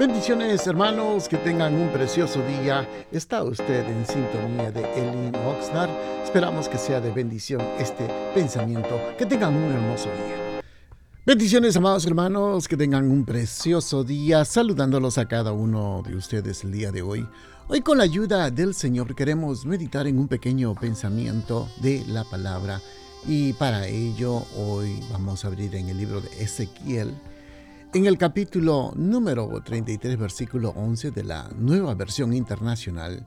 Bendiciones hermanos, que tengan un precioso día. Está usted en sintonía de Elin Oxnard. Esperamos que sea de bendición este pensamiento. Que tengan un hermoso día. Bendiciones amados hermanos, que tengan un precioso día. Saludándolos a cada uno de ustedes el día de hoy. Hoy con la ayuda del Señor queremos meditar en un pequeño pensamiento de la palabra. Y para ello hoy vamos a abrir en el libro de Ezequiel en el capítulo número 33, versículo 11 de la nueva versión internacional,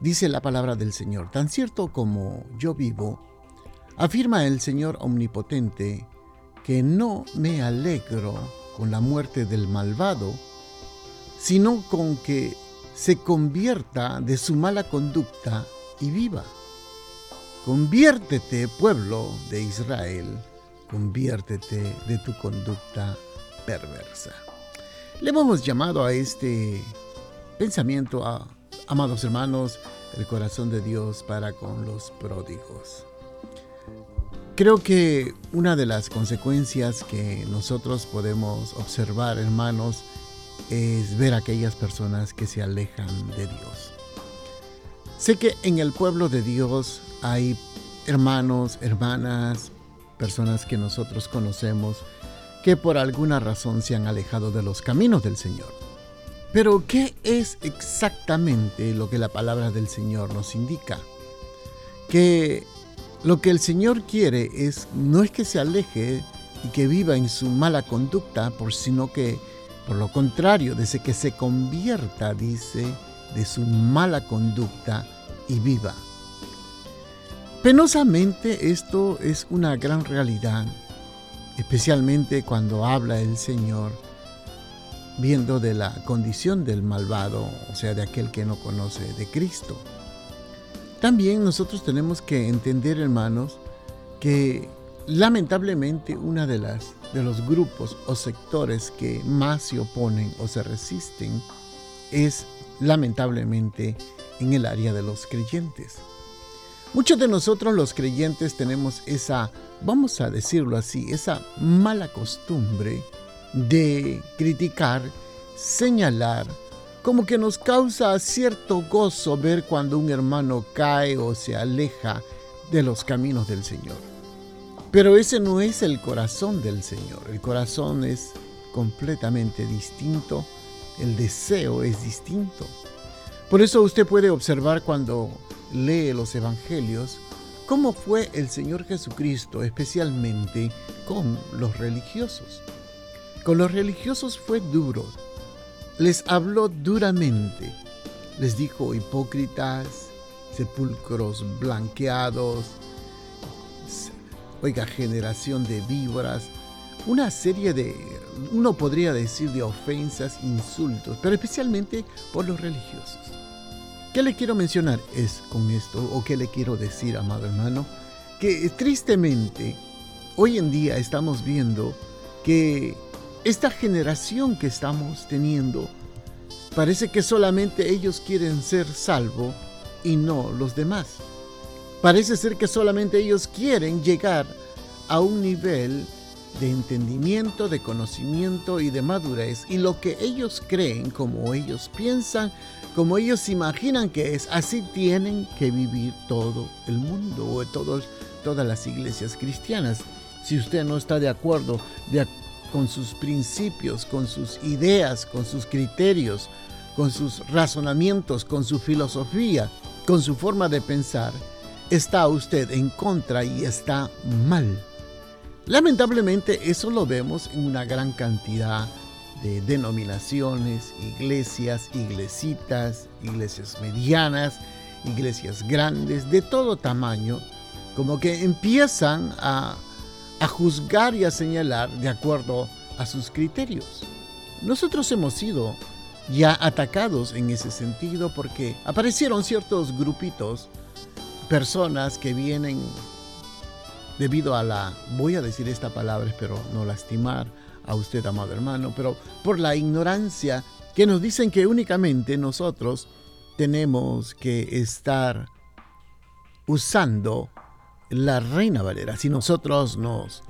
dice la palabra del Señor, tan cierto como yo vivo, afirma el Señor omnipotente, que no me alegro con la muerte del malvado, sino con que se convierta de su mala conducta y viva. Conviértete, pueblo de Israel, conviértete de tu conducta perversa. Le hemos llamado a este pensamiento, a, amados hermanos, el corazón de Dios para con los pródigos. Creo que una de las consecuencias que nosotros podemos observar, hermanos, es ver a aquellas personas que se alejan de Dios. Sé que en el pueblo de Dios hay hermanos, hermanas, personas que nosotros conocemos, que por alguna razón se han alejado de los caminos del Señor. Pero, ¿qué es exactamente lo que la palabra del Señor nos indica? Que lo que el Señor quiere es no es que se aleje y que viva en su mala conducta, por sino que por lo contrario, desde que se convierta, dice, de su mala conducta y viva. Penosamente esto es una gran realidad especialmente cuando habla el Señor viendo de la condición del malvado, o sea, de aquel que no conoce de Cristo. También nosotros tenemos que entender, hermanos, que lamentablemente una de las de los grupos o sectores que más se oponen o se resisten es lamentablemente en el área de los creyentes. Muchos de nosotros los creyentes tenemos esa, vamos a decirlo así, esa mala costumbre de criticar, señalar, como que nos causa cierto gozo ver cuando un hermano cae o se aleja de los caminos del Señor. Pero ese no es el corazón del Señor. El corazón es completamente distinto. El deseo es distinto. Por eso usted puede observar cuando lee los evangelios, cómo fue el Señor Jesucristo especialmente con los religiosos. Con los religiosos fue duro, les habló duramente, les dijo hipócritas, sepulcros blanqueados, oiga, generación de víboras, una serie de, uno podría decir, de ofensas, insultos, pero especialmente por los religiosos. ¿Qué le quiero mencionar es con esto o qué le quiero decir, amado hermano? Que tristemente hoy en día estamos viendo que esta generación que estamos teniendo parece que solamente ellos quieren ser salvo y no los demás. Parece ser que solamente ellos quieren llegar a un nivel de entendimiento, de conocimiento y de madurez y lo que ellos creen, como ellos piensan, como ellos imaginan que es, así tienen que vivir todo el mundo o todos, todas las iglesias cristianas. Si usted no está de acuerdo con sus principios, con sus ideas, con sus criterios, con sus razonamientos, con su filosofía, con su forma de pensar, está usted en contra y está mal. Lamentablemente eso lo vemos en una gran cantidad de denominaciones, iglesias, iglesitas, iglesias medianas, iglesias grandes, de todo tamaño, como que empiezan a, a juzgar y a señalar de acuerdo a sus criterios. Nosotros hemos sido ya atacados en ese sentido porque aparecieron ciertos grupitos, personas que vienen debido a la, voy a decir esta palabra, espero no lastimar, a usted, amado hermano, pero por la ignorancia que nos dicen que únicamente nosotros tenemos que estar usando la Reina Valera. Si nosotros nos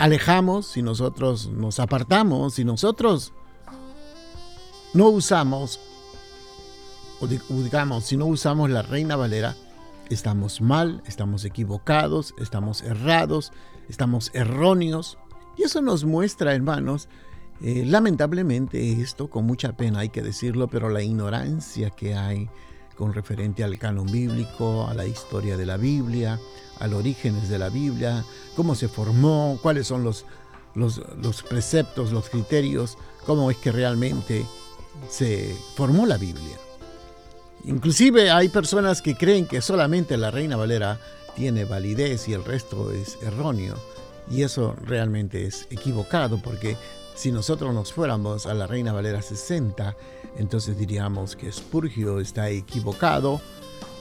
alejamos, si nosotros nos apartamos, si nosotros no usamos, o digamos, si no usamos la Reina Valera, estamos mal, estamos equivocados, estamos errados, estamos erróneos. Y eso nos muestra, hermanos, eh, lamentablemente esto, con mucha pena hay que decirlo, pero la ignorancia que hay con referente al canon bíblico, a la historia de la Biblia, a los orígenes de la Biblia, cómo se formó, cuáles son los, los, los preceptos, los criterios, cómo es que realmente se formó la Biblia. Inclusive hay personas que creen que solamente la Reina Valera tiene validez y el resto es erróneo. Y eso realmente es equivocado porque si nosotros nos fuéramos a la Reina Valera 60, entonces diríamos que Spurgio está equivocado,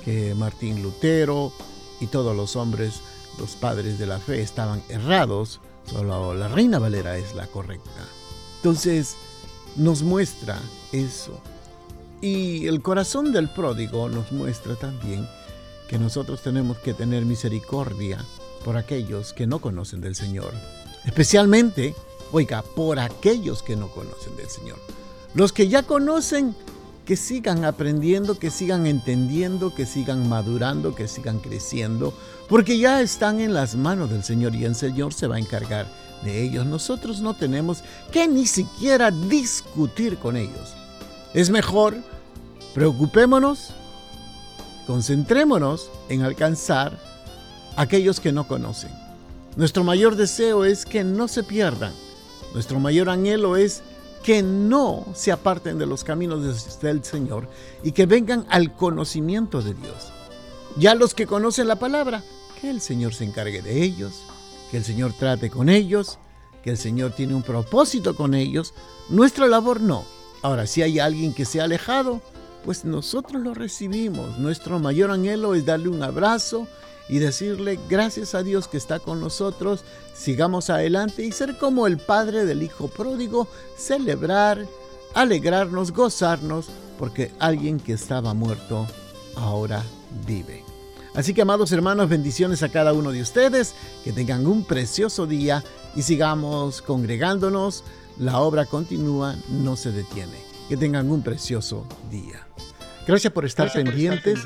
que Martín Lutero y todos los hombres, los padres de la fe, estaban errados, solo la Reina Valera es la correcta. Entonces, nos muestra eso. Y el corazón del pródigo nos muestra también que nosotros tenemos que tener misericordia por aquellos que no conocen del Señor. Especialmente Oiga, por aquellos que no conocen del Señor. Los que ya conocen, que sigan aprendiendo, que sigan entendiendo, que sigan madurando, que sigan creciendo, porque ya están en las manos del Señor y el Señor se va a encargar de ellos. Nosotros no tenemos que ni siquiera discutir con ellos. Es mejor, preocupémonos, concentrémonos en alcanzar aquellos que no conocen. Nuestro mayor deseo es que no se pierdan, nuestro mayor anhelo es que no se aparten de los caminos del Señor y que vengan al conocimiento de Dios. Ya los que conocen la palabra, que el Señor se encargue de ellos, que el Señor trate con ellos, que el Señor tiene un propósito con ellos. Nuestra labor no. Ahora, si hay alguien que se ha alejado, pues nosotros lo recibimos. Nuestro mayor anhelo es darle un abrazo y decirle gracias a Dios que está con nosotros, sigamos adelante y ser como el Padre del Hijo pródigo, celebrar, alegrarnos, gozarnos, porque alguien que estaba muerto ahora vive. Así que amados hermanos, bendiciones a cada uno de ustedes, que tengan un precioso día y sigamos congregándonos. La obra continúa, no se detiene. Que tengan un precioso día. Gracias por estar, pendientes,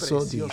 día.